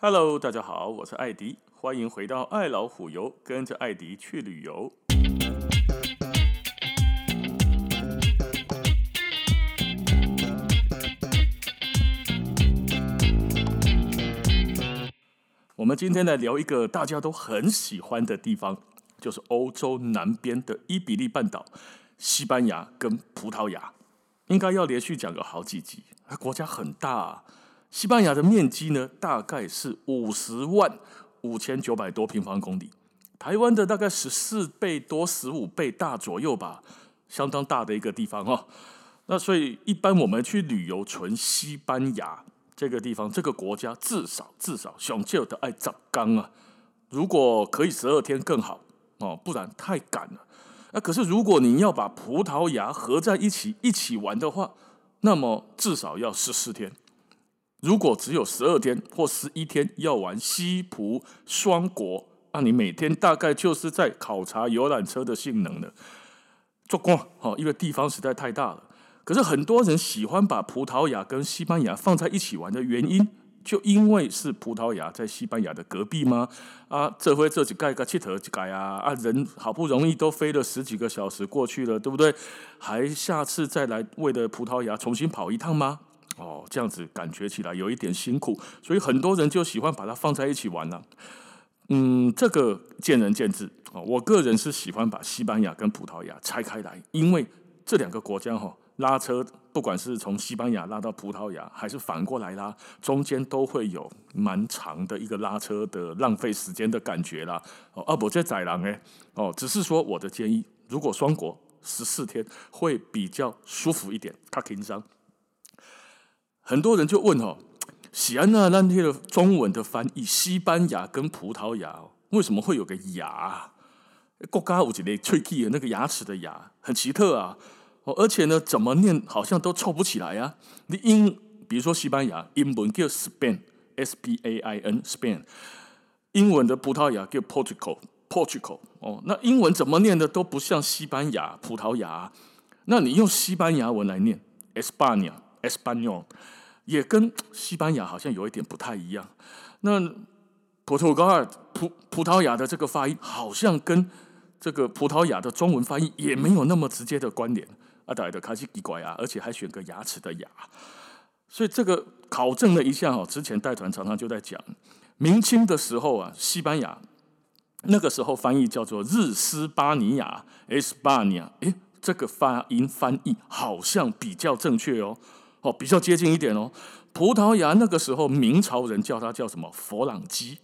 Hello，大家好，我是艾迪，欢迎回到爱老虎游，跟着艾迪去旅游。我们今天来聊一个大家都很喜欢的地方，就是欧洲南边的伊比利半岛，西班牙跟葡萄牙，应该要连续讲个好几集。国家很大啊。西班牙的面积呢，大概是五十万五千九百多平方公里，台湾的大概十四倍多、十五倍大左右吧，相当大的一个地方哦。那所以一般我们去旅游，纯西班牙这个地方、这个国家，至少至少想就得爱十天啊。如果可以十二天更好哦，不然太赶了。那可是如果你要把葡萄牙合在一起一起玩的话，那么至少要十四天。如果只有十二天或十一天要玩西葡双国，那你每天大概就是在考察游览车的性能了。做光哦，因为地方实在太大了。可是很多人喜欢把葡萄牙跟西班牙放在一起玩的原因，就因为是葡萄牙在西班牙的隔壁吗？啊，这回这几盖个七头几盖啊啊，人好不容易都飞了十几个小时过去了，对不对？还下次再来为了葡萄牙重新跑一趟吗？哦，这样子感觉起来有一点辛苦，所以很多人就喜欢把它放在一起玩了。嗯，这个见仁见智哦。我个人是喜欢把西班牙跟葡萄牙拆开来，因为这两个国家哈拉车，不管是从西班牙拉到葡萄牙，还是反过来拉，中间都会有蛮长的一个拉车的浪费时间的感觉啦。哦，啊不，这宰狼哎哦，只是说我的建议，如果双国十四天会比较舒服一点，较轻松。很多人就问哦，喜安娜那天的中文的翻译，西班牙跟葡萄牙为什么会有个牙？国家有一个喙齿的那个牙齿的牙，很奇特啊。哦，而且呢，怎么念好像都凑不起来啊。你英，比如说西班牙英文叫 Spain，S P A I N，Spain。英文的葡萄牙叫 Portugal，Portugal。哦，那英文怎么念的都不像西班牙葡萄牙。那你用西班牙文来念，España，Español。也跟西班牙好像有一点不太一样。那葡萄牙葡葡萄牙的这个发音，好像跟这个葡萄牙的中文发音也没有那么直接的关联。阿达的卡西奇怪啊，而且还选个牙齿的牙。所以这个考证了一下哦，之前带团常常就在讲，明清的时候啊，西班牙那个时候翻译叫做日斯巴尼亚 （España）。诶，这个发音翻译好像比较正确哦。哦，比较接近一点哦。葡萄牙那个时候，明朝人叫它叫什么佛朗基，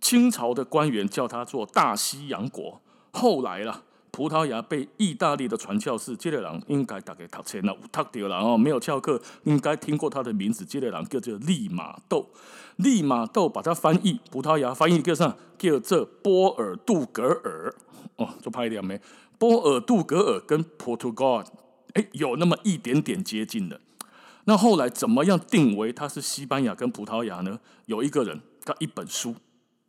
清朝的官员叫它做大西洋国。后来啦，葡萄牙被意大利的传教士这个人应该大概读错了，有读到了哦，没有翘课，应该听过他的名字。这个人叫做利马窦，利马窦把它翻译葡萄牙翻译叫啥？叫这波尔杜格尔。哦，就拍一点没？波尔杜格尔跟 Portugal 哎，有那么一点点接近的。那后来怎么样定为它是西班牙跟葡萄牙呢？有一个人，他一本书，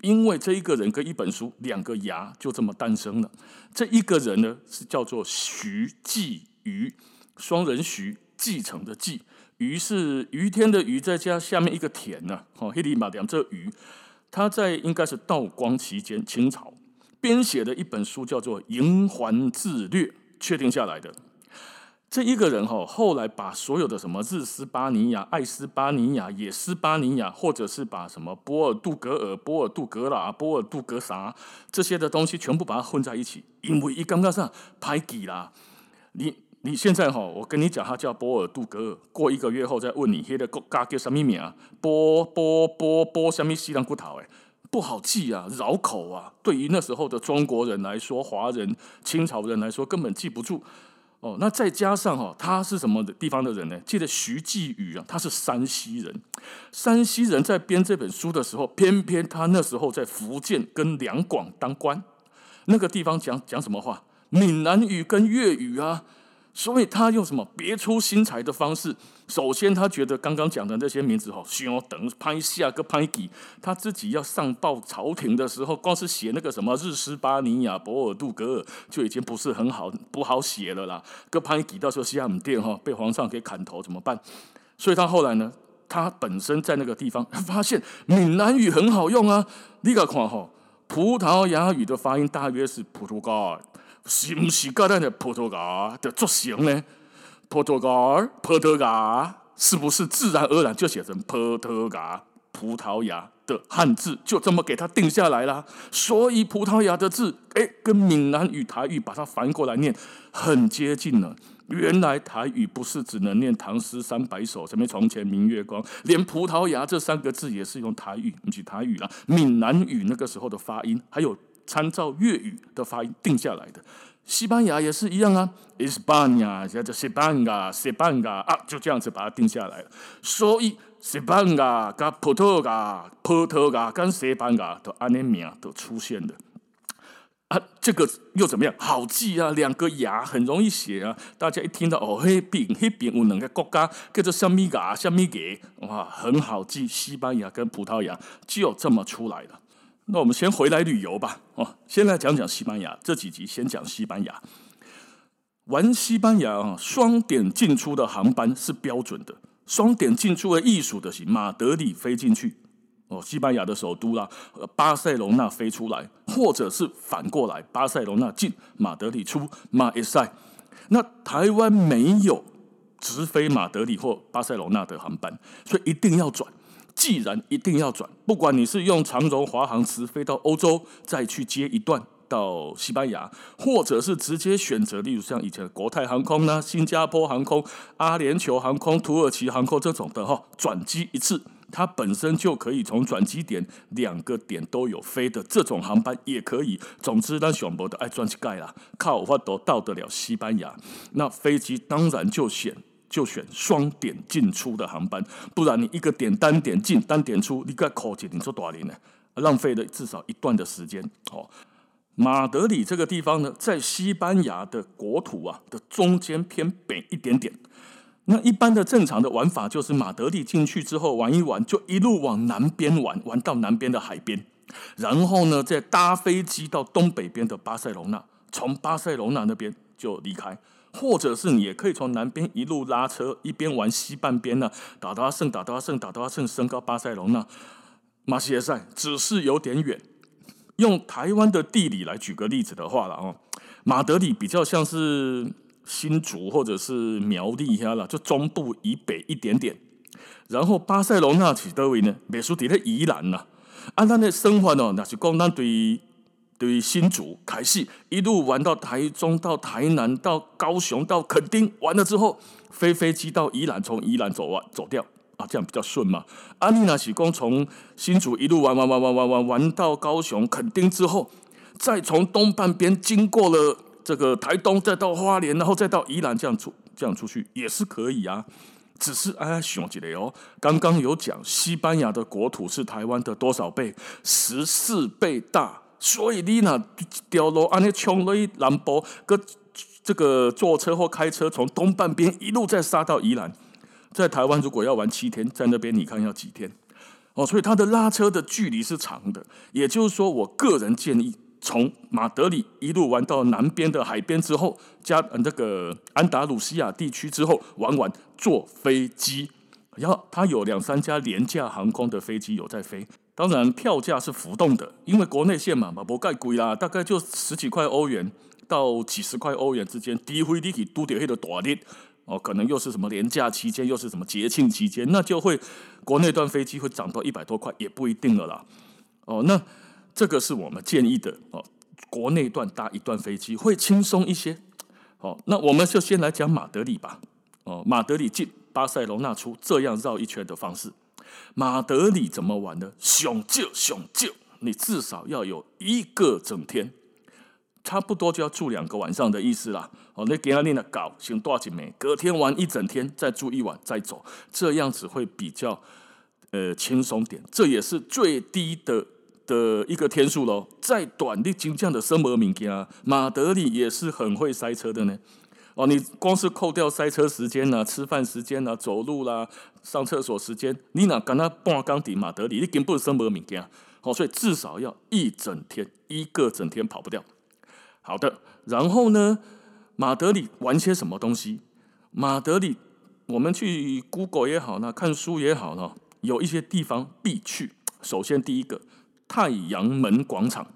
因为这一个人跟一本书两个牙就这么诞生了。这一个人呢是叫做徐继瑜，双人徐继承的继，余是余天的余，再加下面一个田呢。哦，黑里马两这瑜，他在应该是道光期间清朝编写的一本书，叫做《瀛寰志略》，确定下来的。这一个人哈，后来把所有的什么日斯巴尼亚、爱斯巴尼亚、野斯巴尼亚，或者是把什么波尔杜格尔、波尔杜格拉、波尔杜格啥这些的东西，全部把它混在一起，因为一刚刚上排挤啦。你你现在哈，我跟你讲，他叫波尔杜格尔，过一个月后再问你，那个国家叫什么名啊？波波波波什么西兰骨头？哎，不好记啊，绕口啊。对于那时候的中国人来说，华人、清朝人来说，根本记不住。哦，那再加上哈，他是什么地方的人呢？记得徐继宇啊，他是山西人。山西人在编这本书的时候，偏偏他那时候在福建跟两广当官，那个地方讲讲什么话？闽南语跟粤语啊。所以他用什么别出心裁的方式？首先，他觉得刚刚讲的那些名字哈，需要等拍下个拍记。他自己要上报朝廷的时候，光是写那个什么日斯巴尼亚、博尔杜格尔就已经不是很好，不好写了啦。个拍记到时候下唔掂哈，被皇上给砍头怎么办？所以他后来呢，他本身在那个地方 发现闽南语很好用啊。你个看吼，葡萄牙语的发音大约是葡萄牙，是不是跟咱的葡萄牙的作形呢？葡萄牙，葡萄牙，是不是自然而然就写成葡萄牙？葡萄牙的汉字就这么给它定下来了。所以葡萄牙的字，哎，跟闽南语、台语把它翻过来念，很接近了。原来台语不是只能念唐诗三百首，什么床前明月光，连葡萄牙这三个字也是用台语，不是台语啦，闽南语那个时候的发音，还有参照粤语的发音定下来的。西班牙也是一样啊，España 叫做西班牙，西班牙啊，就这样子把它定下来了。所以西班牙跟葡萄牙、葡萄牙跟西班牙的安尼名都出现了。啊，这个又怎么样？好记啊，两个牙很容易写啊。大家一听到哦，那边那边有两个国家叫做什么牙、什么牙，哇，很好记。西班牙跟葡萄牙就这么出来了。那我们先回来旅游吧。哦，先来讲讲西班牙。这几集先讲西班牙。玩西班牙啊，双点进出的航班是标准的。双点进出的艺术的是马德里飞进去。哦，西班牙的首都啦，巴塞隆纳飞出来，或者是反过来，巴塞隆纳进，马德里出，马也赛。那台湾没有直飞马德里或巴塞隆纳的航班，所以一定要转。既然一定要转，不管你是用长荣、华航直飞到欧洲，再去接一段到西班牙，或者是直接选择，例如像以前的国泰航空啦、新加坡航空、阿联酋航空、土耳其航空这种的哈，转机一次。它本身就可以从转机点两个点都有飞的这种航班也可以。总之，那选博的爱转机盖啦，靠法都到得了西班牙。那飞机当然就选就选双点进出的航班，不然你一个点单点进单点出，你该考几你做多少年呢？浪费了至少一段的时间。哦，马德里这个地方呢，在西班牙的国土啊的中间偏北一点点。那一般的正常的玩法就是马德里进去之后玩一玩，就一路往南边玩，玩到南边的海边，然后呢再搭飞机到东北边的巴塞隆纳，从巴塞隆纳那边就离开，或者是你也可以从南边一路拉车，一边玩西半边呢，打到阿圣，打到阿圣，打到阿圣，升高巴塞隆那，马西耶塞只是有点远。用台湾的地理来举个例子的话了哦，马德里比较像是。新竹或者是苗栗下了，就中部以北一点点。然后巴塞罗那是多位呢？美属地在宜兰呐。按咱的生活哦，那是讲咱对对于新竹开戏一路玩到台中，到台南，到高雄，到垦丁，完了之后飞飞机到宜兰，从宜兰走完走掉啊，这样比较顺嘛。阿丽娜喜光从新竹一路玩玩玩玩玩玩玩到高雄垦丁之后，再从东半边经过了。这个台东再到花莲，然后再到宜兰，这样出这样出去也是可以啊。只是哎，想起来哦，刚刚有讲西班牙的国土是台湾的多少倍？十四倍大。所以你那掉落安尼冲落去南部，个这个坐车或开车从东半边一路再杀到宜兰，在台湾如果要玩七天，在那边你看要几天？哦，所以它的拉车的距离是长的。也就是说，我个人建议。从马德里一路玩到南边的海边之后，加那个安达鲁西亚地区之后，玩玩坐飞机，然后它有两三家廉价航空的飞机有在飞，当然票价是浮动的，因为国内线嘛，嘛不盖贵啦，大概就十几块欧元到几十块欧元之间，低飞低起都得黑的短点哦，可能又是什么廉价期间，又是什么节庆期间，那就会国内段飞机会涨到一百多块，也不一定了啦。哦，那。这个是我们建议的哦，国内段搭一段飞机会轻松一些。好，那我们就先来讲马德里吧。哦，马德里进，巴塞罗那出，这样绕一圈的方式。马德里怎么玩呢？熊就熊就，你至少要有一个整天，差不多就要住两个晚上的意思啦。哦，那给阿丽娜搞行多少钱？隔天玩一整天，再住一晚再走，这样子会比较呃轻松点。这也是最低的。的一个天数喽，再短的金匠的生活物件，马德里也是很会塞车的呢。哦，你光是扣掉塞车时间呐、吃饭时间呐、走路啦、上厕所时间，你哪跟他半缸底马德里，你根本生活物件。哦，所以至少要一整天，一个整天跑不掉。好的，然后呢，马德里玩些什么东西？马德里我们去 Google 也好呢，看书也好呢，有一些地方必去。首先第一个太阳门广场，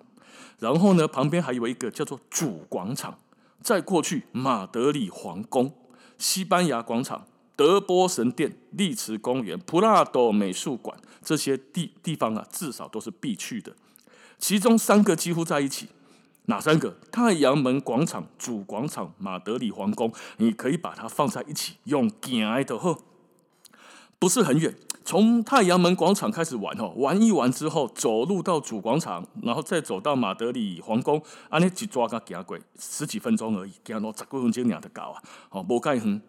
然后呢旁边还有一个叫做主广场，再过去马德里皇宫、西班牙广场、德波神殿、丽池公园、普拉多美术馆这些地地方啊，至少都是必去的。其中三个几乎在一起。哪三个？太阳门广场、主广场、马德里皇宫，你可以把它放在一起用行的吼，不是很远。从太阳门广场开始玩吼，玩一玩之后，走路到主广场，然后再走到马德里皇宫，安尼一抓个行过十几分钟而已，行路十几分钟两的搞啊，哦，无盖远。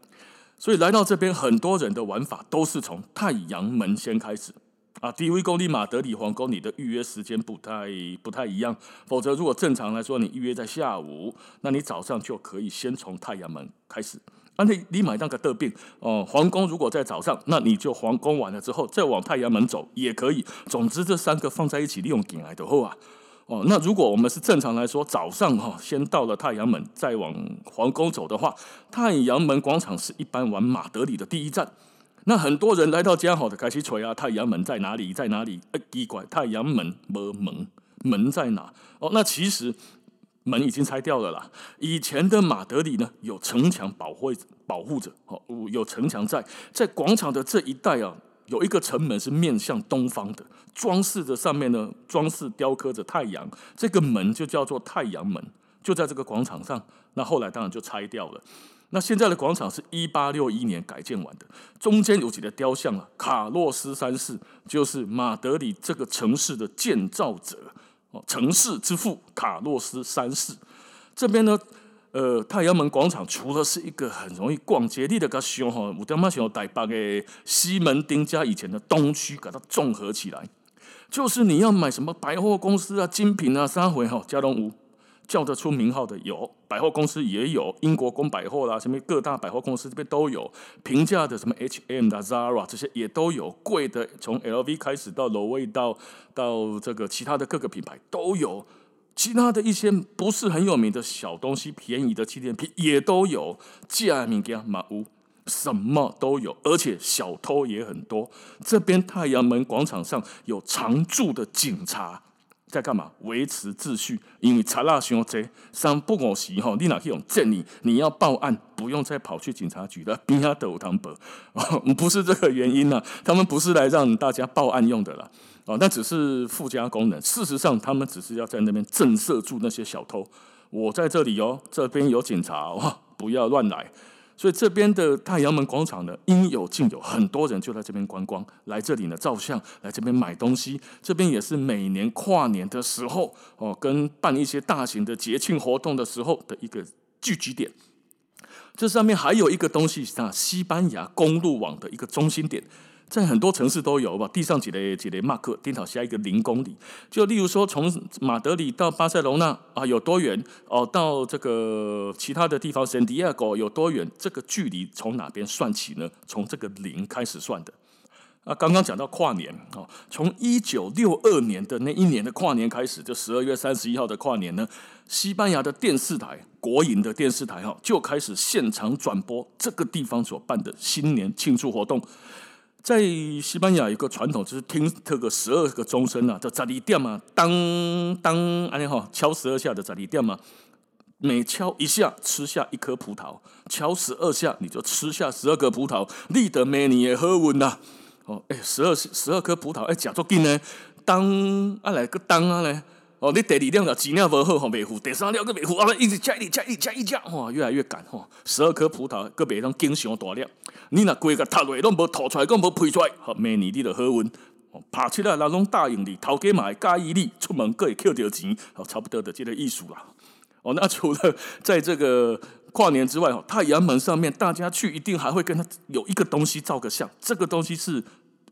所以来到这边，很多人的玩法都是从太阳门先开始。啊，第一公里马德里皇宫，你的预约时间不太不太一样。否则，如果正常来说，你预约在下午，那你早上就可以先从太阳门开始。啊，你你买那个得病哦，皇宫如果在早上，那你就皇宫完了之后再往太阳门走也可以。总之，这三个放在一起利用进来的话，哦，那如果我们是正常来说，早上哈先到了太阳门，再往皇宫走的话，太阳门广场是一般玩马德里的第一站。那很多人来到家好的开始锤啊，太阳门在哪里？在哪里？哎，奇怪，太阳门没门，门在哪？哦，那其实门已经拆掉了啦。以前的马德里呢，有城墙保护保护着，哦，有城墙在，在广场的这一带啊，有一个城门是面向东方的，装饰着上面呢，装饰雕刻着太阳，这个门就叫做太阳门，就在这个广场上。那后来当然就拆掉了。那现在的广场是一八六一年改建完的，中间有几个雕像啊，卡洛斯三世就是马德里这个城市的建造者哦，城市之父卡洛斯三世。这边呢，呃，太阳门广场除了是一个很容易逛街的个熊哈，我他妈想带把个西门町加以前的东区给它综合起来，就是你要买什么百货公司啊、精品啊、三回哈、加东屋。叫得出名号的有百货公司，也有英国公百货啦，什么各大百货公司这边都有。平价的什么 H&M 的 Zara 这些也都有，贵的从 LV 开始到 LV 到到这个其他的各个品牌都有。其他的一些不是很有名的小东西，便宜的纪念品也都有。价名家马屋什么都有，而且小偷也很多。这边太阳门广场上有常驻的警察。在干嘛？维持秩序，因为查拉熊贼三不五时哈，你哪去用正你？你要报案，不用再跑去警察局了，边下都有汤伯，不是这个原因呐、啊。他们不是来让大家报案用的啦，哦，那只是附加功能。事实上，他们只是要在那边震慑住那些小偷。我在这里哦，这边有警察哦，不要乱来。所以这边的太阳门广场呢，应有尽有，很多人就在这边观光，来这里呢照相，来这边买东西。这边也是每年跨年的时候哦，跟办一些大型的节庆活动的时候的一个聚集点。这上面还有一个东西是西班牙公路网的一个中心点。在很多城市都有吧，地上几列几列马克，顶好下一个零公里。就例如说，从马德里到巴塞罗那啊，有多远？哦，到这个其他的地方，圣地亚哥有多远？这个距离从哪边算起呢？从这个零开始算的。啊，刚刚讲到跨年啊，从一九六二年的那一年的跨年开始，就十二月三十一号的跨年呢，西班牙的电视台，国营的电视台哈，就开始现场转播这个地方所办的新年庆祝活动。在西班牙有个传统，就是听这个十二个钟声啊，叫十二点嘛，当当，安尼哈，敲十二下的十二点嘛，每敲一下吃下一颗葡萄，敲十二下你就吃下十二个葡萄，立得每年也喝稳呐。哦，哎，十二十二颗葡萄，哎，假作紧呢，当啊来个当啊来。哦，你第二辆的质量不好，吼，袂付；第三辆个袂付，啊，一直加，一加，一加一加，吼，越来越赶，吼，十二颗葡萄，个别当经常大粒。你若规个塔落拢无吐出来，拢无配出来，好，明年你就好运。拍出来，人拢答应你，头家嘛会介意你，出门个会摕到钱，好，差不多的这个意思啦。哦，那除了在这个跨年之外，哦，太阳门上面大家去一定还会跟他有一个东西照个相，这个东西是。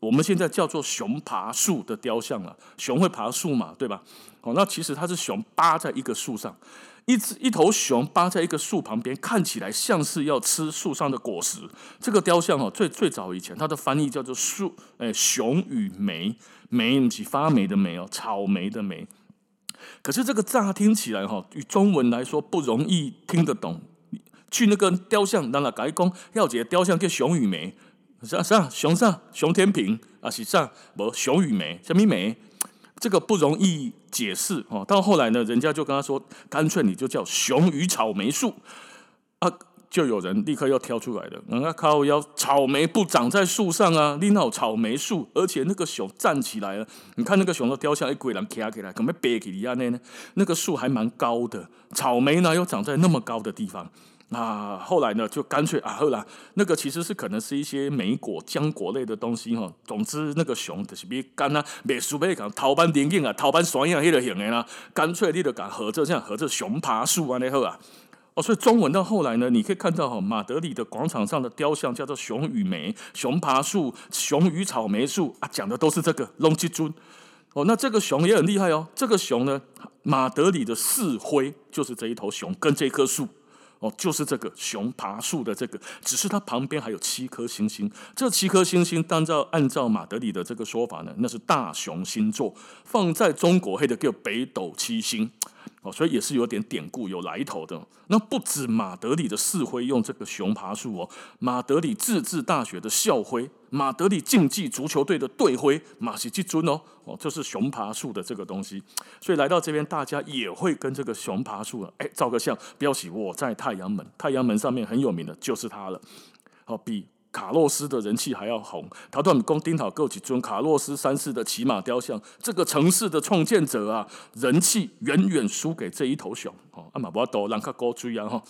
我们现在叫做熊爬树的雕像啊，熊会爬树嘛，对吧？哦，那其实它是熊扒在一个树上，一只一头熊扒在一个树旁边，看起来像是要吃树上的果实。这个雕像哦，最最早以前它的翻译叫做树，诶，熊与莓，莓不是发霉的梅哦，草莓的莓。可是这个乍听起来哈，与中文来说不容易听得懂。去那个雕像，让他改工，要解雕像叫熊与梅，啥啥熊啥熊天平啊，是啥不熊雨梅，什么梅？这个不容易解释哦。到后来呢，人家就跟他说，干脆你就叫熊与草莓树啊。就有人立刻要跳出来了，人家靠腰草莓不长在树上啊，你那草莓树，而且那个熊站起来了，你看那个熊都雕像，一鬼人卡起来，可没别起来呢？那个树还蛮高的，草莓呢又长在那么高的地方，啊，后来呢就干脆啊，后来那个其实是可能是一些莓果、浆果类的东西哈。总之那个熊就是别干啊，别树别讲头班电影啊，头班双样那个型的啦，干脆你就讲合着这样合着熊爬树啊那好啊。哦，所以中文到后来呢，你可以看到哈，马德里的广场上的雕像叫做熊与梅、熊爬树、熊与草莓树啊，讲的都是这个龙吉尊。哦，那这个熊也很厉害哦，这个熊呢，马德里的四徽就是这一头熊跟这棵树。哦，就是这个熊爬树的这个，只是它旁边还有七颗星星。这七颗星星，按照按照马德里的这个说法呢，那是大熊星座，放在中国黑的叫北斗七星。哦，所以也是有点典故、有来头的。那不止马德里的市徽用这个熊爬树哦，马德里自治大学的校徽、马德里竞技足球队的队徽，马西基尊哦，哦，就是熊爬树的这个东西。所以来到这边，大家也会跟这个熊爬树哎照个相，标起我在太阳门。太阳门上面很有名的就是它了。好，比。卡洛斯的人气还要红，他都很攻丁讨购几尊卡洛斯三世的骑马雕像，这个城市的创建者啊，人气远远输给这一头熊哦。阿马巴多兰卡高追啊哈。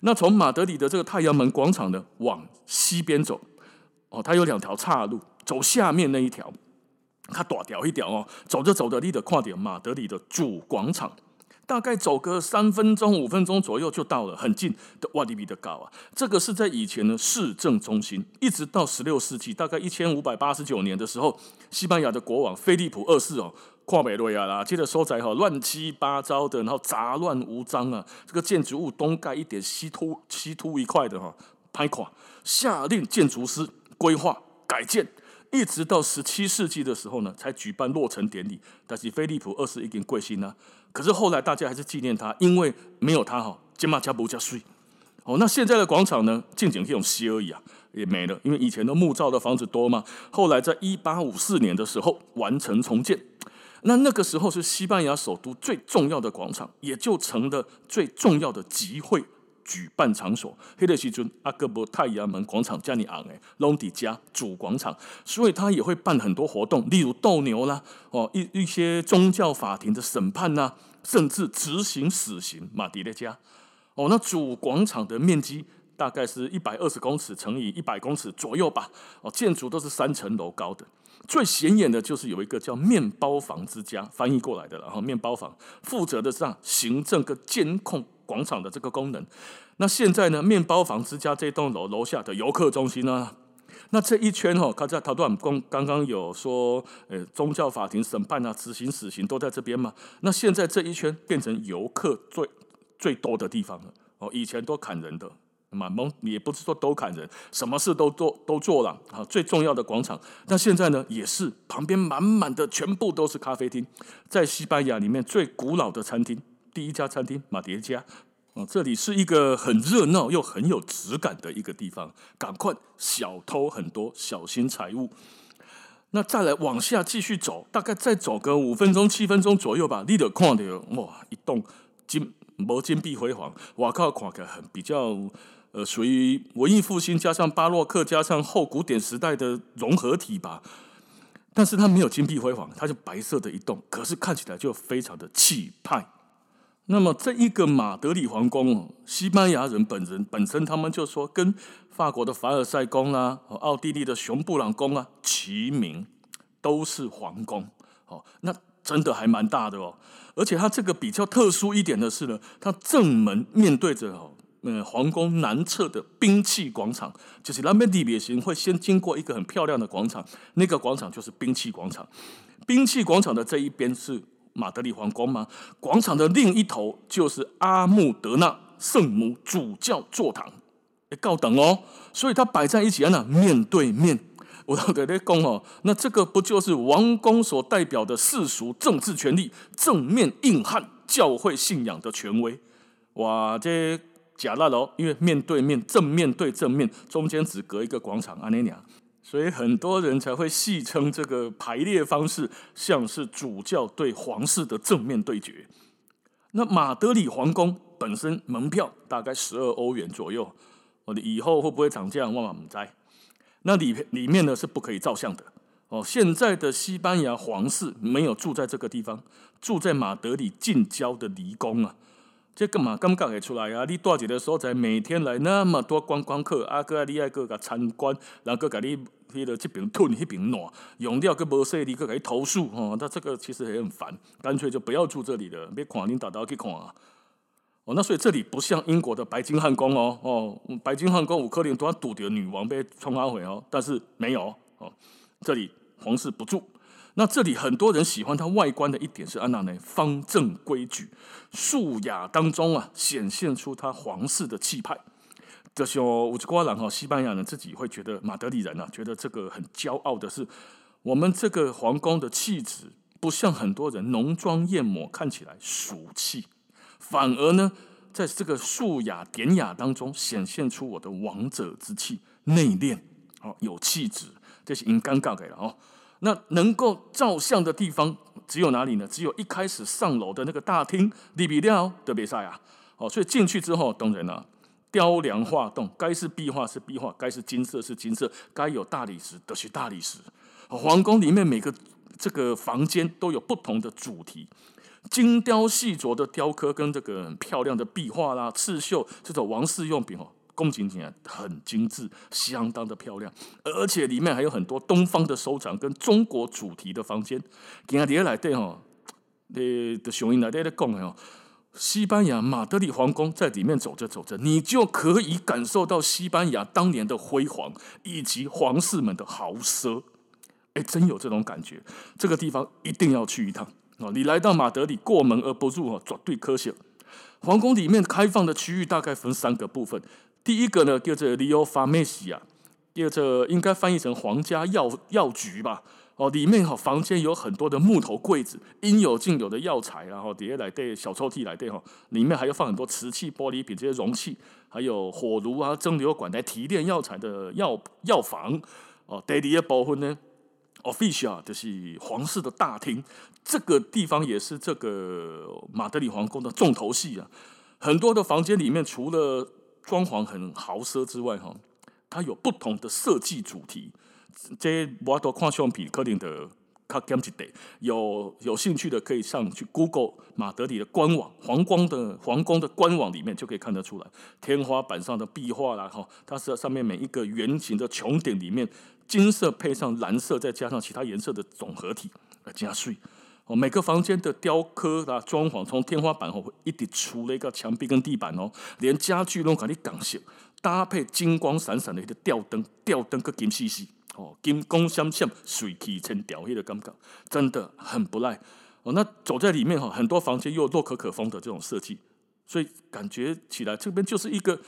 那从马德里的这个太阳门广场呢，往西边走哦，它有两条岔路，走下面那一条，它大条一条哦，走着走着，你得看点马德里的主广场。大概走个三分钟、五分钟左右就到了，很近的瓦迪比的高啊。这个是在以前的市政中心，一直到十六世纪，大概一千五百八十九年的时候，西班牙的国王菲利普二世哦，跨美瑞亚啦，接着收窄哈，乱七八糟的，然后杂乱无章啊，这个建筑物东盖一点，西突西突一块的哈，拍垮，下令建筑师规划改建。一直到十七世纪的时候呢，才举办落成典礼。但是菲利普二世已经贵姓了，可是后来大家还是纪念他，因为没有他哈，金马加不加税。哦，那现在的广场呢，静静这种西而已啊，也没了，因为以前的木造的房子多嘛。后来在一八五四年的时候完成重建，那那个时候是西班牙首都最重要的广场，也就成了最重要的集会。举办场所，黑德西尊阿戈伯太阳门广场加尼昂诶，隆迪加主广场，所以他也会办很多活动，例如斗牛啦，哦一一些宗教法庭的审判呐，甚至执行死刑。马迪列加，哦，那主广场的面积大概是一百二十公尺乘以一百公尺左右吧，哦，建筑都是三层楼高的。最显眼的就是有一个叫面包房之家翻译过来的，然后面包房负责的是行政跟监控。广场的这个功能，那现在呢？面包房之家这栋楼楼下的游客中心呢？那这一圈哈，他在陶段公刚刚有说，呃，宗教法庭审判啊，执行死刑都在这边嘛。那现在这一圈变成游客最最多的地方了。哦，以前都砍人的，满蒙也不是说都砍人，什么事都做都做了啊。最重要的广场，那现在呢，也是旁边满满的，全部都是咖啡厅，在西班牙里面最古老的餐厅。第一家餐厅马迭加，哦，这里是一个很热闹又很有质感的一个地方。赶快，小偷很多，小心财物。那再来往下继续走，大概再走个五分钟、七分钟左右吧。你就看到哇，一栋金毛金碧辉煌，哇靠，看起来很比较呃，属于文艺复兴加上巴洛克加上后古典时代的融合体吧。但是它没有金碧辉煌，它是白色的一栋，可是看起来就非常的气派。那么这一个马德里皇宫哦，西班牙人本人本身他们就说跟法国的凡尔赛宫啊，奥地利的熊布朗宫啊齐名，都是皇宫哦。那真的还蛮大的哦，而且它这个比较特殊一点的是呢，它正门面对着哦，嗯，皇宫南侧的兵器广场，就是那边地别行会先经过一个很漂亮的广场，那个广场就是兵器广场。兵器广场的这一边是。马德里皇宫吗？广场的另一头就是阿穆德纳圣母主教座堂，哎，高等哦，所以它摆在一起啊，那面对面。我到底在讲哦，那这个不就是王宫所代表的世俗政治权力正面硬汉教会信仰的权威？哇，这假烂哦，因为面对面正面对正面，中间只隔一个广场，阿尼娘，所以很多人才会戏称这个排列方式像是主教对皇室的正面对决。那马德里皇宫本身门票大概十二欧元左右，我以后会不会涨价，万万不在。那里里面呢是不可以照相的哦。现在的西班牙皇室没有住在这个地方，住在马德里近郊的离宫啊。这干嘛感觉会出来啊？你大姐的所在每天来那么多观光客，阿哥你爱个个参观，然后给你迄个这边吞那边暖，用料个无说你个给投诉哦。那这个其实也很烦，干脆就不要住这里了，别看你打到去看啊。哦，那所以这里不像英国的白金汉宫哦哦，白金汉宫有可能都要堵着女王被冲阿回哦，但是没有哦，这里皇室不住。那这里很多人喜欢它外观的一点是安娜呢，方正规矩、素雅当中啊，显现出它皇室的气派。这些五瓜郎哈，西班牙人自己会觉得，马德里人啊，觉得这个很骄傲的是，我们这个皇宫的气质不像很多人浓妆艳抹，看起来俗气，反而呢，在这个素雅典雅当中显现出我的王者之气，内敛哦，有气质，这是应尴尬给了哦。那能够照相的地方只有哪里呢？只有一开始上楼的那个大厅，利比廖的比赛啊！哦，所以进去之后，当然了，雕梁画栋，该是壁画是壁画，该是金色是金色，该有大理石的是大理石。皇宫里面每个这个房间都有不同的主题，精雕细琢的雕刻跟这个漂亮的壁画啦、刺绣这种王室用品哦。宫景景很精致，相当的漂亮，而且里面还有很多东方的收藏跟中国主题的房间。今天来对哈，的的雄鹰来对的讲哦，西班牙马德里皇宫在里面走着走着，你就可以感受到西班牙当年的辉煌以及皇室们的豪奢。哎，真有这种感觉，这个地方一定要去一趟哦！你来到马德里过门而不入哦，绝对可惜。皇宫里面开放的区域大概分三个部分。第一个呢，叫做 Leo Farmacia，叫做应该翻译成皇家药药局吧。哦，里面哈房间有很多的木头柜子，应有尽有的药材，然后底下来对小抽屉来对哈，里面还要放很多瓷器、玻璃瓶这些容器，还有火炉啊、蒸馏管来提炼药材的药药房。哦，第二部分呢，Official 就是皇室的大厅，这个地方也是这个马德里皇宫的重头戏啊。很多的房间里面除了装潢很豪奢之外，哈，它有不同的设计主题。这我都看相片，可能的卡减一点。有有兴趣的可以上去 Google 马德里的官网，皇宫的皇宫的官网里面就可以看得出来。天花板上的壁画啦，哈，它是上面每一个圆形的穹顶里面，金色配上蓝色，再加上其他颜色的总合体，加税。哦，每个房间的雕刻啊、装潢，从天花板哦一直除了一个墙壁跟地板哦，连家具都给你钢线搭配金光闪闪的一个吊灯，吊灯个金细细哦，金光闪闪，水气成吊黑的感觉，真的很不赖哦。那走在里面哈，很多房间又洛可可风的这种设计，所以感觉起来这边就是一个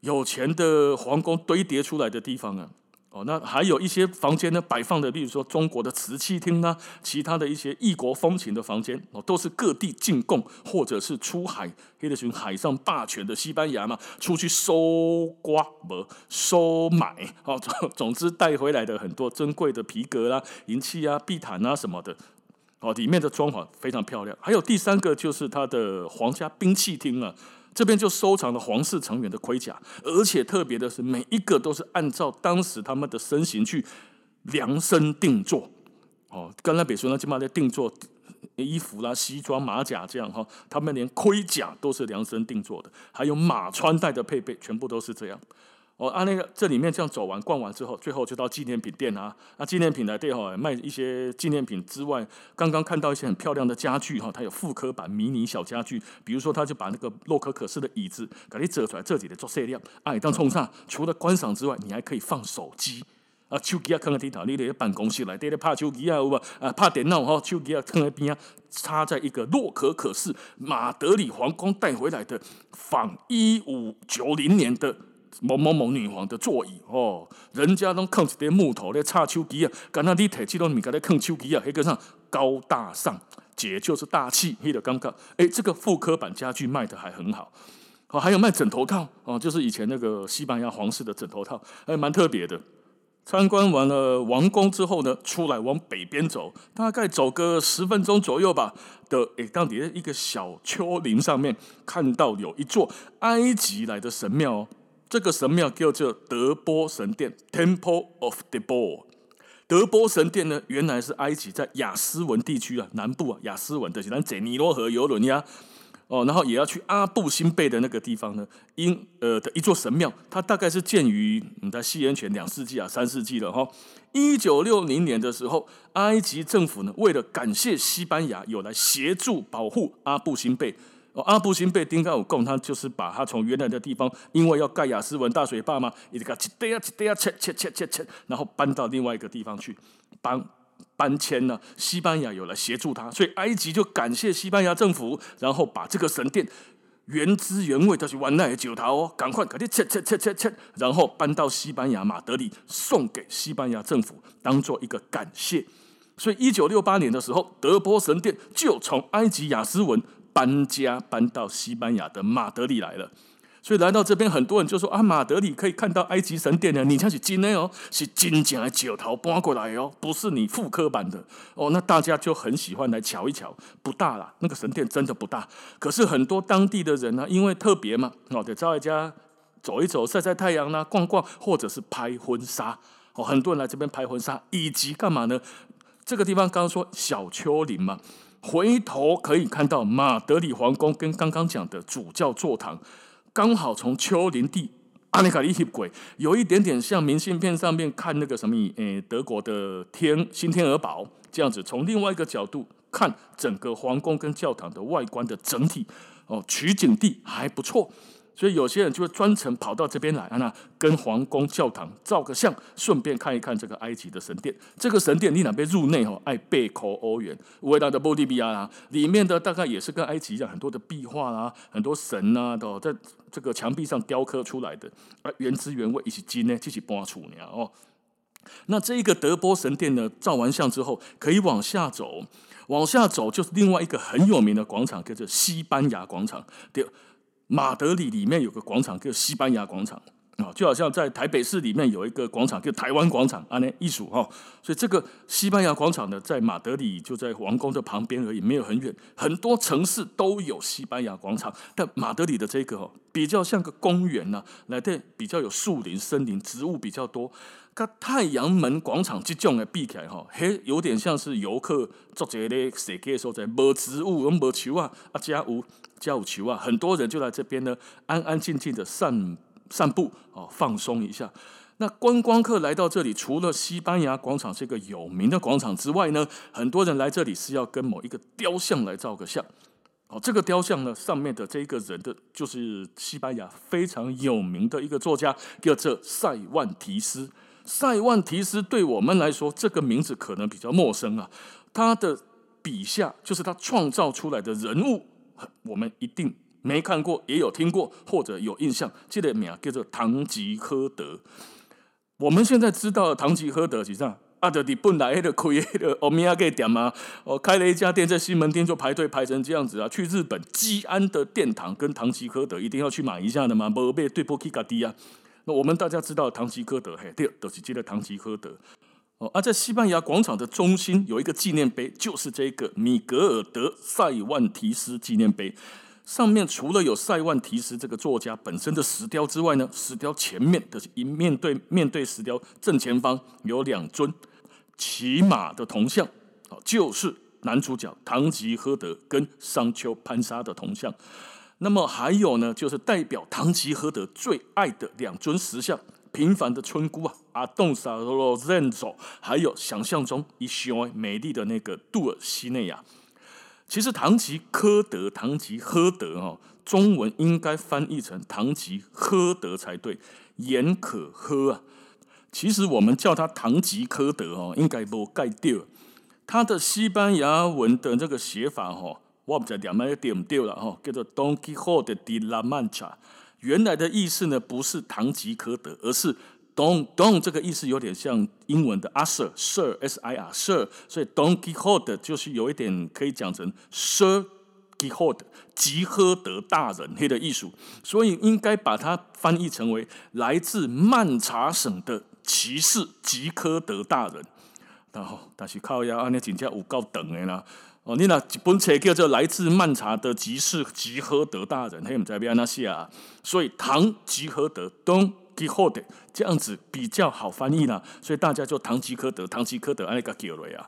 有钱的皇宫堆叠出来的地方啊。哦，那还有一些房间呢，摆放的，例如说中国的瓷器厅呐，其他的一些异国风情的房间，哦，都是各地进贡或者是出海，黑的群海上霸权的西班牙嘛，出去收刮不收买，哦，总之带回来的很多珍贵的皮革啦、银器啊、地毯啊什么的，哦，里面的装潢非常漂亮。还有第三个就是它的皇家兵器厅啊。这边就收藏了皇室成员的盔甲，而且特别的是，每一个都是按照当时他们的身形去量身定做。哦，刚才比如说那起码在定做衣服啦、西装、马甲这样哈，他们连盔甲都是量身定做的，还有马穿戴的配备，全部都是这样。哦，啊，那个这里面这样走完逛完之后，最后就到纪念品店啊。那纪念品来店哈，卖一些纪念品之外，刚刚看到一些很漂亮的家具哈，它有复刻版迷你小家具，比如说他就把那个洛可可式的椅子给你折出来，这里的做色亮。啊，当冲上除了观赏之外，你还可以放手机啊，手机啊，放在地头，你在办公室来，在拍手机啊，有无？啊，拍电脑哈，手机啊，放在边啊，插在一个洛可可式马德里皇宫带回来的仿一五九零年的。某某某女皇的座椅哦，人家都扛一点木头来插手机啊，刚刚你提起都你刚才扛手机啊，那个上高大上，姐就是大气，黑的感觉，哎，这个复刻版家具卖的还很好哦，还有卖枕头套哦，就是以前那个西班牙皇室的枕头套，还蛮特别的。参观完了王宫之后呢，出来往北边走，大概走个十分钟左右吧。的诶，当地的一个小丘陵上面，看到有一座埃及来的神庙哦。这个神庙叫做德波神殿 （Temple of Debor）。德波神殿呢，原来是埃及在亚斯文地区啊，南部啊，亚斯文的，是咱坐尼罗河游轮呀。哦，然后也要去阿布辛贝的那个地方呢，因呃的一座神庙，它大概是建于你在西元前两世纪啊，三世纪了哈。一九六零年的时候，埃及政府呢，为了感谢西班牙有来协助保护阿布辛贝，哦，阿布辛贝丁高有贡，他就是把他从原来的地方，因为要盖亚斯文大水坝嘛，一直给切掉切掉切切切切切，然后搬到另外一个地方去搬。搬迁呢，西班牙有来协助他，所以埃及就感谢西班牙政府，然后把这个神殿原汁原味的去完奈九桃哦，赶快赶紧切切切切切，然后搬到西班牙马德里，送给西班牙政府当做一个感谢。所以一九六八年的时候，德波神殿就从埃及雅斯文搬家搬到西班牙的马德里来了。所以来到这边，很多人就说啊，马德里可以看到埃及神殿的，你像是真的哦，是真正的石头搬过来哦，不是你复刻版的哦。那大家就很喜欢来瞧一瞧，不大啦，那个神殿真的不大。可是很多当地的人呢、因为特别嘛，哦，得找一家走一走，晒晒太阳啦，逛逛，或者是拍婚纱哦。很多人来这边拍婚纱，以及干嘛呢？这个地方刚刚说小丘陵嘛，回头可以看到马德里皇宫跟刚刚讲的主教座堂。刚好从丘陵地阿尼卡利铁轨，有一点点像明信片上面看那个什么，诶，德国的天新天鹅堡这样子，从另外一个角度看整个皇宫跟教堂的外观的整体，哦，取景地还不错。所以有些人就会专程跑到这边来，那跟皇宫教堂照个相，顺便看一看这个埃及的神殿。这个神殿你哪边入内哦，爱贝口欧元，伟大的波利比亚啦，里面的大概也是跟埃及一样，很多的壁画啦，很多神啊都在这个墙壁上雕刻出来的，啊，原汁原味，一起金呢，一起搬出呢哦。那这一个德波神殿呢，照完相之后，可以往下走，往下走就是另外一个很有名的广场，叫做西班牙广场。对。马德里里面有个广场叫西班牙广场啊，就好像在台北市里面有一个广场叫台湾广场啊，那艺术哈，所以这个西班牙广场呢，在马德里就在皇宫的旁边而已，没有很远。很多城市都有西班牙广场，但马德里的这个比较像个公园呐，来的比较有树林、森林、植物比较多。跟太阳门广场这种的比起来哈，嘿，有点像是游客做这个设计的所在，无植物，无树啊，啊，加有加有树啊，很多人就来这边呢，安安静静的散散步哦，放松一下。那观光客来到这里，除了西班牙广场这个有名的广场之外呢，很多人来这里是要跟某一个雕像来照个相。哦，这个雕像呢，上面的这一个人的，就是西班牙非常有名的一个作家，叫做塞万提斯。塞万提斯对我们来说，这个名字可能比较陌生啊。他的笔下就是他创造出来的人物，我们一定没看过，也有听过或者有印象。这个名叫做堂吉诃德。我们现在知道的堂吉诃德，实际上阿德里本来的开的欧米亚给店嘛，哦，开了一家店在西门町就排队排成这样子啊。去日本基安的殿堂跟唐吉诃德一定要去买一下的嘛，不被对不起家己啊。那我们大家知道堂吉诃德，嘿，对，都是记得堂吉诃德。哦，而在西班牙广场的中心有一个纪念碑，就是这个米格尔德塞万提斯纪念碑。上面除了有塞万提斯这个作家本身的石雕之外呢，石雕前面的一面对面对石雕正前方有两尊骑马的铜像，就是男主角堂吉诃德跟商丘潘沙的铜像。那么还有呢，就是代表堂吉诃德最爱的两尊石像，平凡的村姑啊，阿东萨罗赞佐，还有想象中一双美丽的那个杜尔西内亚。其实堂吉诃德、堂吉诃德哦，中文应该翻译成堂吉诃德才对，言可喝啊。其实我们叫他堂吉诃德哦，应该不盖掉。他的西班牙文的这个写法哦。我不知道点没点对了哈，叫做 Don Quixote de la Mancha。原来的意思呢，不是唐吉诃德，而是 Don Don 这个意思有点像英文的 Sir Sir S I R Sir，所以 Don Quixote 就是有一点可以讲成 Sir Quixote，吉诃德大人黑的艺术，所以应该把它翻译成为来自曼查省的骑士吉诃德大人。然后，但是靠呀，安尼真正有够长的啦。哦，你那一本册叫做《来自曼查的骑士吉诃德大人》，嘿，唔知要安怎写啊？所以唐吉诃德东吉赫德这样子比较好翻译啦。所以大家就唐吉诃德，唐吉诃德安尼个叫来啊。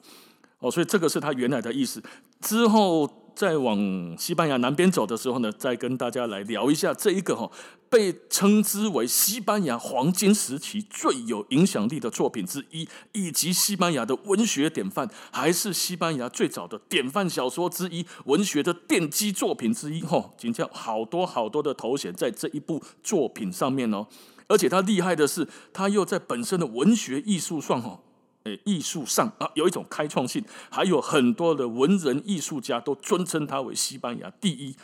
哦，所以这个是他原来的意思。之后。再往西班牙南边走的时候呢，再跟大家来聊一下这一个哈，被称之为西班牙黄金时期最有影响力的作品之一，以及西班牙的文学典范，还是西班牙最早的典范小说之一，文学的奠基作品之一。哈，今天好多好多的头衔在这一部作品上面哦，而且他厉害的是，他又在本身的文学艺术上哈。诶，艺术上啊，有一种开创性，还有很多的文人艺术家都尊称他为西班牙第一。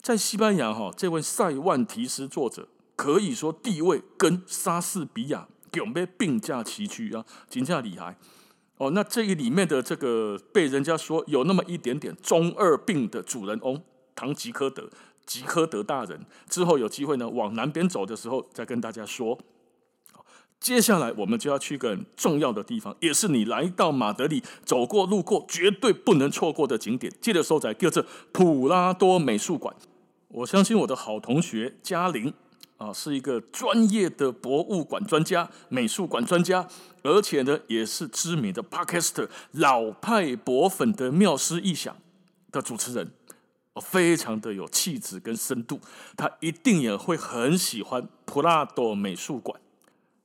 在西班牙哈，这位塞万提斯作者可以说地位跟莎士比亚准备并驾齐驱啊，评价厉害哦。那这一里面的这个被人家说有那么一点点中二病的主人翁唐吉诃德，吉诃德大人，之后有机会呢往南边走的时候再跟大家说。接下来我们就要去一个很重要的地方，也是你来到马德里走过路过绝对不能错过的景点。记得收载，叫做普拉多美术馆。我相信我的好同学嘉玲啊，是一个专业的博物馆专家、美术馆专家，而且呢，也是知名的 Podcaster 老派博粉的妙思异想的主持人，非常的有气质跟深度，他一定也会很喜欢普拉多美术馆。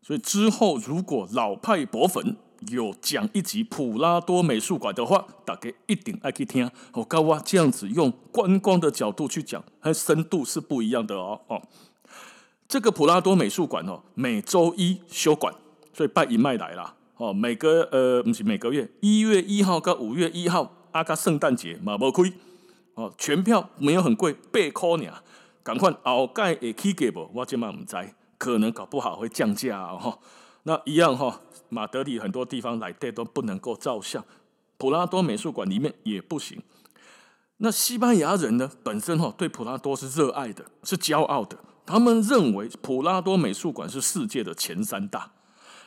所以之后，如果老派博粉有讲一集普拉多美术馆的话，大家一定爱去听。我告诉这样子用观光的角度去讲，它深度是不一样的哦。哦，这个普拉多美术馆哦，每周一休馆，所以拜一麦来啦。哦，每个呃不是每个月一月一号跟五月一号，阿加圣诞节嘛无亏哦，全票没有很贵，八块尔。赶快后盖会起价不？我今嘛唔知。可能搞不好会降价哦，那一样哈，马德里很多地方来的都不能够照相，普拉多美术馆里面也不行。那西班牙人呢，本身哈对普拉多是热爱的，是骄傲的。他们认为普拉多美术馆是世界的前三大，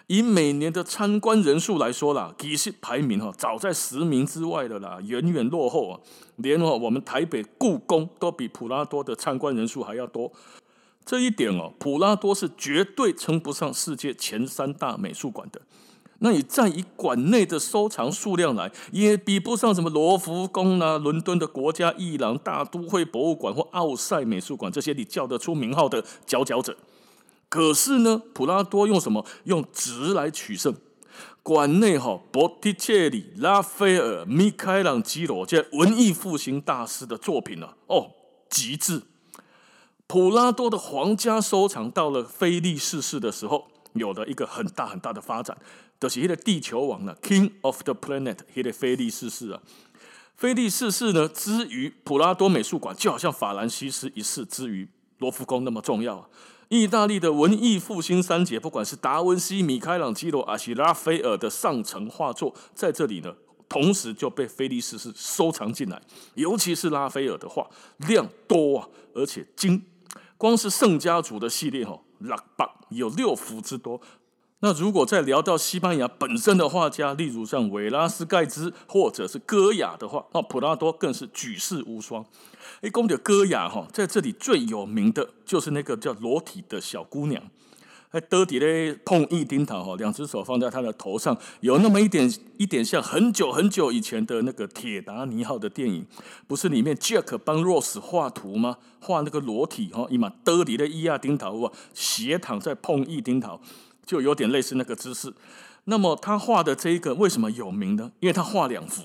以每年的参观人数来说啦，其实排名哈早在十名之外的啦，远远落后啊。连哦我们台北故宫都比普拉多的参观人数还要多。这一点哦，普拉多是绝对称不上世界前三大美术馆的。那你再以馆内的收藏数量来，也比不上什么罗浮宫啊、伦敦的国家艺廊大都会博物馆或奥赛美术馆这些你叫得出名号的佼佼者。可是呢，普拉多用什么？用质来取胜。馆内哈，波提切利、拉斐尔、米开朗基罗这些文艺复兴大师的作品呢、啊，哦，极致。普拉多的皇家收藏到了菲利四世的时候，有了一个很大很大的发展，就是一个地球王呢，King of the Planet，一个菲利四世啊。菲利四世呢，之于普拉多美术馆，就好像法兰西斯一世之于罗浮宫那么重要啊。意大利的文艺复兴三杰，不管是达文西、米开朗基罗、阿西拉斐尔的上层画作，在这里呢，同时就被菲利四世收藏进来，尤其是拉斐尔的画量多啊，而且精。光是圣家族的系列哈，六百有六幅之多。那如果再聊到西班牙本身的画家，例如像维拉斯盖兹或者是戈雅的话，那普拉多更是举世无双。哎，公的戈雅哈，在这里最有名的就是那个叫裸体的小姑娘。还得底嘞，碰一丁桃哈，两只手放在他的头上，有那么一点一点像很久很久以前的那个铁达尼号的电影，不是里面 Jack 帮 Rose 画图吗？画那个裸体哈，伊嘛得底的一亚丁桃啊，斜躺在碰一丁桃，就有点类似那个姿势。那么他画的这一个为什么有名呢？因为他画两幅，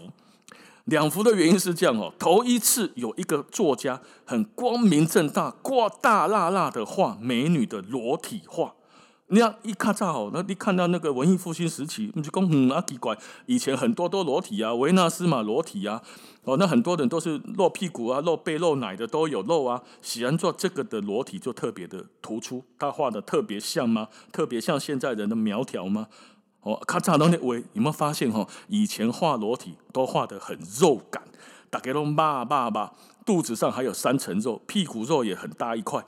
两幅的原因是这样哦，头一次有一个作家很光明正大、挂大辣辣的画美女的裸体画。你要一看正好，那你看到那个文艺复兴时期，你就讲嗯啊奇怪，以前很多都裸体啊，维纳斯嘛裸体啊，哦，那很多人都是露屁股啊、露背、露奶的都有露啊。喜欢做这个的裸体就特别的突出，他画的特别像吗？特别像现在人的苗条吗？哦，咔嚓，那位有没有发现哈？以前画裸体都画得很肉感，大家都骂骂骂，肚子上还有三层肉，屁股肉也很大一块，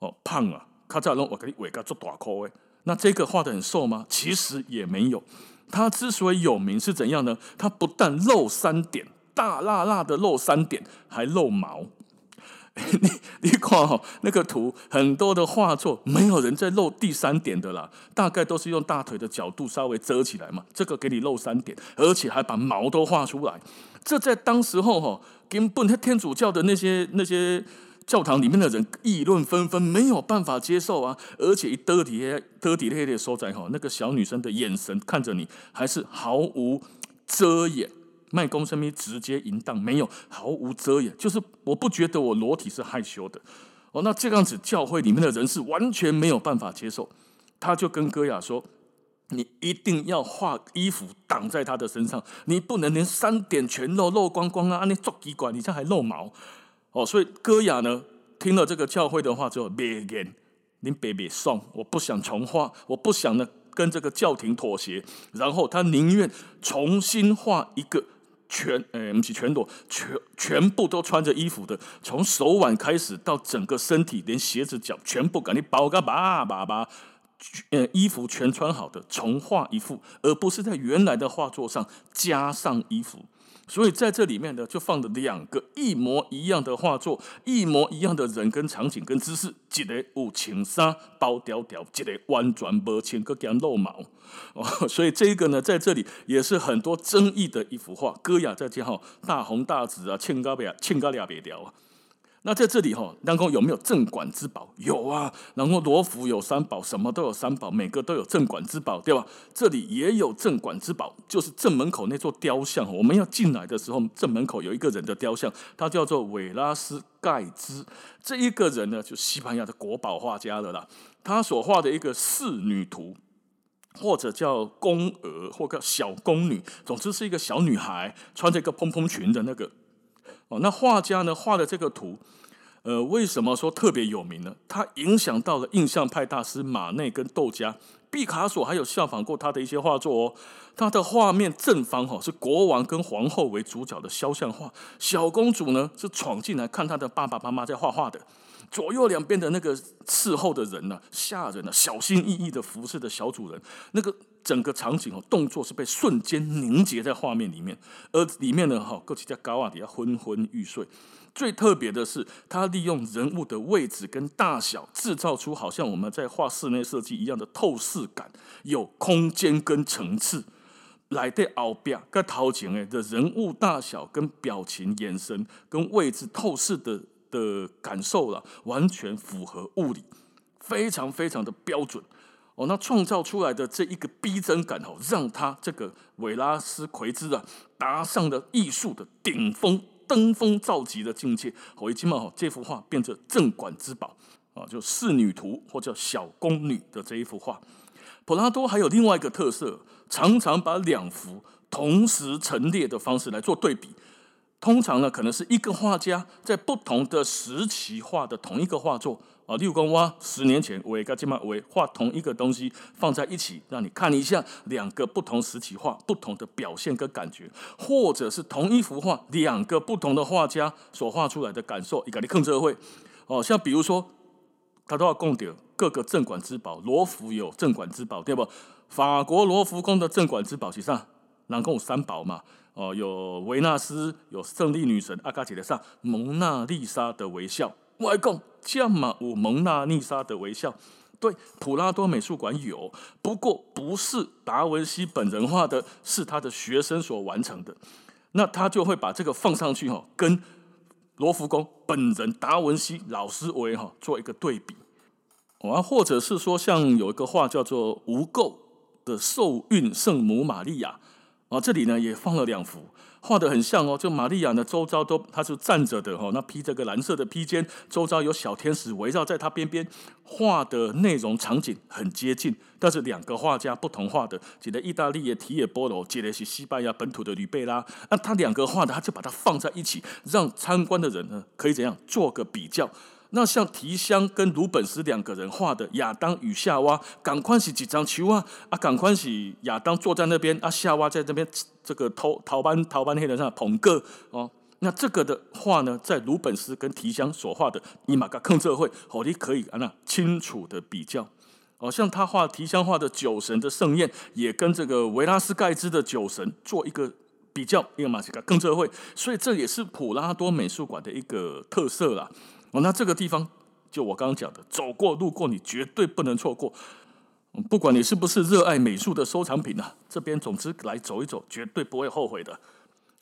哦，胖啊！他这样弄，我给你尾个做大口诶。那这个画得很瘦吗？其实也没有。他之所以有名是怎样呢？他不但露三点，大辣辣的露三点，还露毛。你你看哈，那个图很多的画作，没有人在露第三点的啦，大概都是用大腿的角度稍微遮起来嘛。这个给你露三点，而且还把毛都画出来。这在当时候哈，根本天主教的那些那些教堂里面的人议论纷纷，没有办法接受啊。而且一得体得体的所在哈，那个小女生的眼神看着你，还是毫无遮掩。卖公生咪直接淫荡，没有毫无遮掩，就是我不觉得我裸体是害羞的哦。那这样子，教会里面的人是完全没有办法接受。他就跟歌雅说：“你一定要画衣服挡在他的身上，你不能连三点全露露光光啊！你做几管，你这还露毛哦。”所以歌雅呢，听了这个教会的话之后，别言，您别别送，我不想重画，我不想呢跟这个教廷妥协，然后他宁愿重新画一个。全诶，不是全裸，全全部都穿着衣服的，从手腕开始到整个身体，连鞋子脚全部给你包个把把把，呃，衣服全穿好的，重画一幅，而不是在原来的画作上加上衣服。所以在这里面呢，就放了两个一模一样的画作，一模一样的人跟场景跟姿势，一个有情杀包条条，一个完全无穿，搁加露毛。哦，所以这个呢，在这里也是很多争议的一幅画。歌雅在这哈大红大紫啊，千高别千高俩别条啊。那在这里哈，当中有没有镇馆之宝？有啊。然后罗浮有三宝，什么都有三宝，每个都有镇馆之宝，对吧？这里也有镇馆之宝，就是正门口那座雕像。我们要进来的时候，正门口有一个人的雕像，他叫做韦拉斯盖兹。这一个人呢，就西班牙的国宝画家了啦。他所画的一个仕女图，或者叫宫娥，或者叫小宫女，总之是一个小女孩穿着一个蓬蓬裙的那个。哦，那画家呢画的这个图，呃，为什么说特别有名呢？他影响到了印象派大师马内跟窦家，毕卡索还有效仿过他的一些画作哦。他的画面正方哈是国王跟皇后为主角的肖像画，小公主呢是闯进来看她的爸爸妈妈在画画的。左右两边的那个伺候的人呢、啊，下人呢、小心翼翼的服侍的小主人，那个整个场景哦，动作是被瞬间凝结在画面里面，而里面呢，哈，各起在高瓦底下昏昏欲睡。最特别的是，他利用人物的位置跟大小，制造出好像我们在画室内设计一样的透视感，有空间跟层次，来的奥比亚跟陶景哎的人物大小跟表情、眼神跟位置透视的。的感受了，完全符合物理，非常非常的标准哦。那创造出来的这一个逼真感哦，让他这个韦拉斯奎兹啊，达上了艺术的顶峰、登峰造极的境界。我一听嘛，这幅画变成镇馆之宝啊，就《仕女图》或者《小宫女》的这一幅画。普拉多还有另外一个特色，常常把两幅同时陈列的方式来做对比。通常呢，可能是一个画家在不同的时期画的同一个画作啊。例如说，哇，十年前我也跟今嘛我画同一个东西放在一起，让你看一下两个不同时期画不同的表现跟感觉，或者是同一幅画两个不同的画家所画出来的感受，一个你看这会哦。像比如说，他都要供点各个镇馆之宝，罗浮有镇馆之宝对不？法国罗浮宫的镇馆之宝，其实上南宫有三宝嘛。哦，有维纳斯，有胜利女神阿卡杰的上蒙娜丽莎的微笑。外公，这么有蒙娜丽莎的微笑，对，普拉多美术馆有，不过不是达文西本人画的，是他的学生所完成的。那他就会把这个放上去哈，跟罗浮宫本人达文西老师为哈做一个对比。啊，或者是说，像有一个画叫做《无垢的受孕圣母玛利亚》。啊，这里呢也放了两幅，画得很像哦。就玛利亚呢，周遭都她是站着的哈，那披着个蓝色的披肩，周遭有小天使围绕在她边边，画的内容场景很接近。但是两个画家不同画的，一个意大利的提也波罗，一个是西班牙本土的吕贝拉。那他两个画的，他就把它放在一起，让参观的人呢可以怎样做个比较。那像提香跟鲁本斯两个人画的亚当与夏娃，赶快是几张球啊啊！赶快是亚当坐在那边啊，夏娃在这边这个头头班逃班黑人上捧个哦，那这个的话呢，在鲁本斯跟提香所画的伊玛嘎坑这会，哦，你可以啊那清楚的比较。哦，像他画提香画的酒神的盛宴，也跟这个维拉斯盖兹的酒神做一个比较，伊玛嘎坑社会，所以这也是普拉多美术馆的一个特色啦。哦，那这个地方就我刚刚讲的，走过路过你绝对不能错过。不管你是不是热爱美术的收藏品啊，这边总之来走一走，绝对不会后悔的。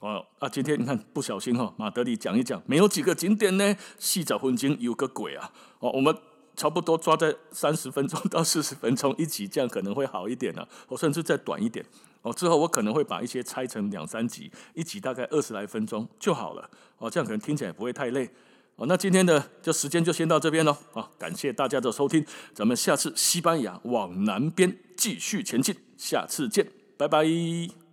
哦啊，今天你看不小心哈、哦，马德里讲一讲，没有几个景点呢，细找风景有个鬼啊！哦，我们差不多抓在三十分钟到四十分钟一集，这样可能会好一点呢、啊。我甚至再短一点。哦，之后我可能会把一些拆成两三集，一集大概二十来分钟就好了。哦，这样可能听起来不会太累。哦，那今天的就时间就先到这边喽。啊，感谢大家的收听，咱们下次西班牙往南边继续前进，下次见，拜拜。